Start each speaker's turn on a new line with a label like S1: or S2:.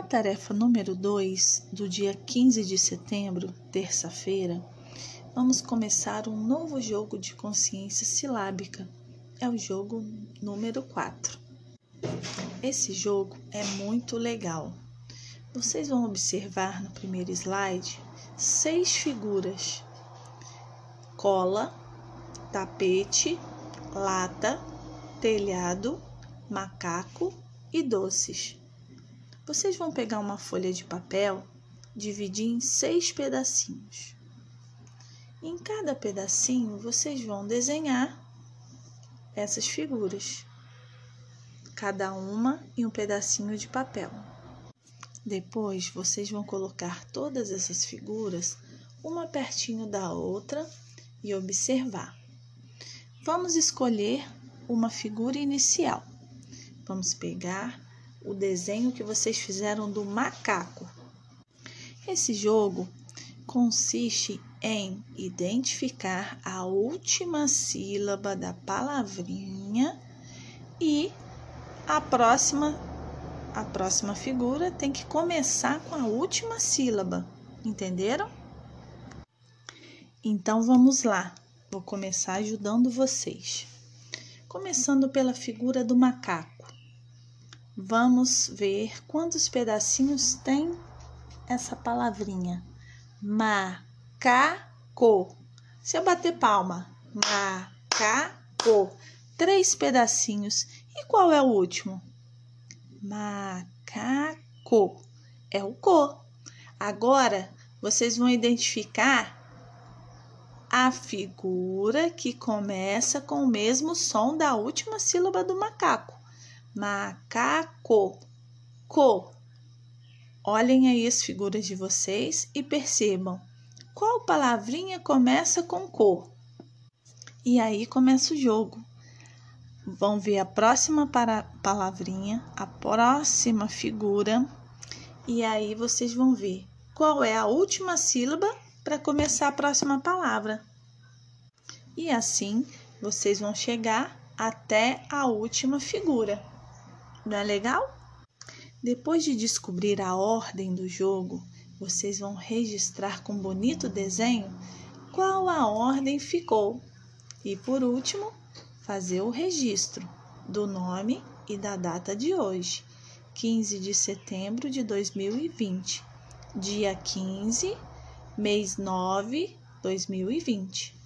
S1: Na tarefa número 2, do dia 15 de setembro, terça-feira, vamos começar um novo jogo de consciência silábica. É o jogo número 4. Esse jogo é muito legal. Vocês vão observar no primeiro slide seis figuras: cola, tapete, lata, telhado, macaco e doces. Vocês vão pegar uma folha de papel, dividir em seis pedacinhos. Em cada pedacinho, vocês vão desenhar essas figuras, cada uma em um pedacinho de papel. Depois, vocês vão colocar todas essas figuras uma pertinho da outra e observar. Vamos escolher uma figura inicial. Vamos pegar o desenho que vocês fizeram do macaco. Esse jogo consiste em identificar a última sílaba da palavrinha e a próxima a próxima figura tem que começar com a última sílaba, entenderam? Então vamos lá. Vou começar ajudando vocês. Começando pela figura do macaco. Vamos ver quantos pedacinhos tem essa palavrinha. Macaco. Se eu bater palma, macaco. Três pedacinhos. E qual é o último? Macaco. É o co. Agora, vocês vão identificar a figura que começa com o mesmo som da última sílaba do macaco. Macaco. Co. Olhem aí as figuras de vocês e percebam qual palavrinha começa com co. E aí começa o jogo. Vão ver a próxima para palavrinha, a próxima figura, e aí vocês vão ver qual é a última sílaba para começar a próxima palavra. E assim vocês vão chegar até a última figura. Não é legal? Depois de descobrir a ordem do jogo, vocês vão registrar com bonito desenho qual a ordem ficou. E por último, fazer o registro do nome e da data de hoje, 15 de setembro de 2020, dia 15, mês 9, 2020.